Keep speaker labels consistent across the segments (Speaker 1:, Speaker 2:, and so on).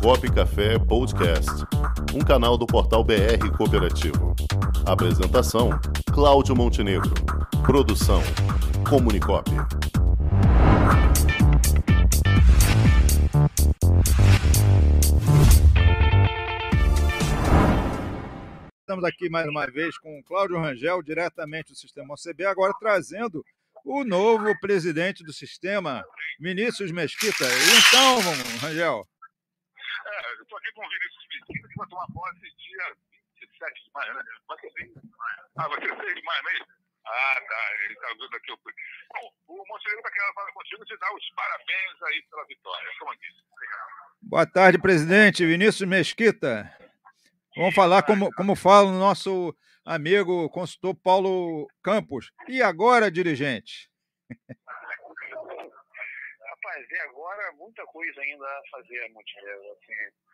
Speaker 1: Cop Café Podcast, um canal do portal BR Cooperativo. Apresentação: Cláudio Montenegro. Produção: Comunicop.
Speaker 2: Estamos aqui mais uma vez com o Cláudio Rangel, diretamente do Sistema OCB, agora trazendo o novo presidente do sistema, Vinícius Mesquita. Então, Rangel.
Speaker 3: É, estou aqui com o Vinícius Mesquita, que vai tomar posse dia 27 de maio, né? Vai ser 6 de maio. Ah, vai ser 6 de maio mesmo? Ah, tá. Ele está vendo aqui. Bom, o Montenegro está querendo falar contigo e te dar os parabéns aí pela vitória. Como disse. Obrigado.
Speaker 2: Boa tarde, presidente. Vinícius Mesquita. Vamos falar como, como fala o nosso amigo consultor Paulo Campos. E agora, dirigente?
Speaker 4: Rapaz, e agora muita coisa ainda a fazer, Montenegro. Assim,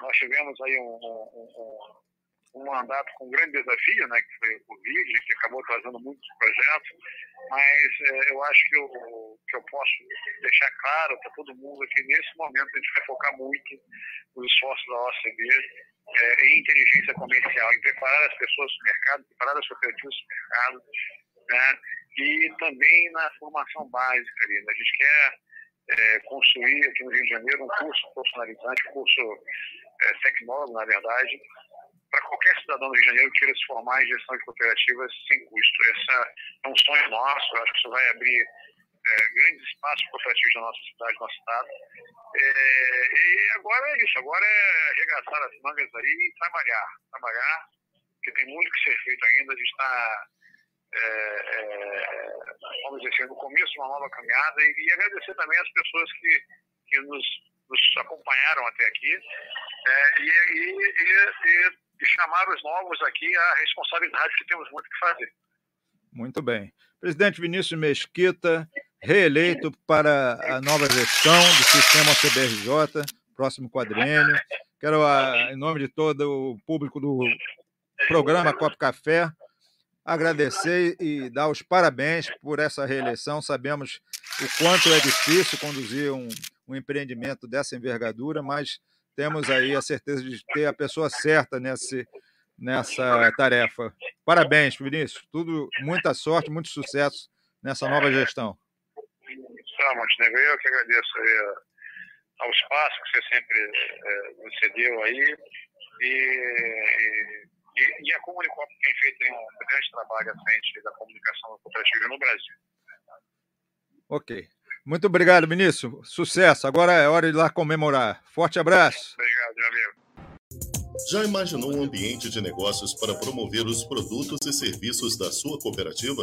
Speaker 4: nós tivemos aí um, um, um, um, mandato com um grande desafio, né, que foi o Covid, que acabou trazendo muitos projetos, mas é, eu acho que eu, que eu posso deixar claro para todo mundo que nesse momento a gente vai focar muito nos esforços da OCB é, em inteligência comercial, em preparar as pessoas para o mercado, preparar as cooperativas para o mercado, né? e também na formação básica. Ali, né? A gente quer é, construir aqui no Rio de Janeiro um curso profissionalizante, um curso é, tecnólogo, na verdade, para qualquer cidadão do Rio de Janeiro que queira se formar em gestão de cooperativas sem custo. Esse é um sonho nosso, acho que isso vai abrir é, grandes espaços cooperativos na nossa cidade, no nosso estado. É, e agora é isso, agora é arregaçar as mangas aí e trabalhar, trabalhar, porque tem muito que ser feito ainda, a gente está, é, é, vamos dizer assim, no começo de uma nova caminhada e, e agradecer também as pessoas que, que nos, nos acompanharam até aqui é, e, e, e, chamar os novos aqui a responsabilidade que temos muito que fazer.
Speaker 2: Muito bem. Presidente Vinícius Mesquita, reeleito para a nova gestão do sistema CBRJ, próximo quadriênio. Quero, em nome de todo o público do programa Copo Café, agradecer e dar os parabéns por essa reeleição. Sabemos o quanto é difícil conduzir um, um empreendimento dessa envergadura, mas temos aí a certeza de ter a pessoa certa nesse, nessa tarefa. Parabéns, Vinícius. Tudo, muita sorte, muito sucesso nessa nova gestão.
Speaker 4: Tá, Montenegro, eu que agradeço aí ao espaço que você sempre é, cedeu aí e, e, a Comunicop tem feito um grande trabalho à frente da comunicação cooperativa no Brasil.
Speaker 2: Ok. Muito obrigado, Vinícius. Sucesso. Agora é hora de ir lá comemorar. Forte abraço.
Speaker 4: Obrigado, meu amigo.
Speaker 1: Já imaginou um ambiente de negócios para promover os produtos e serviços da sua cooperativa?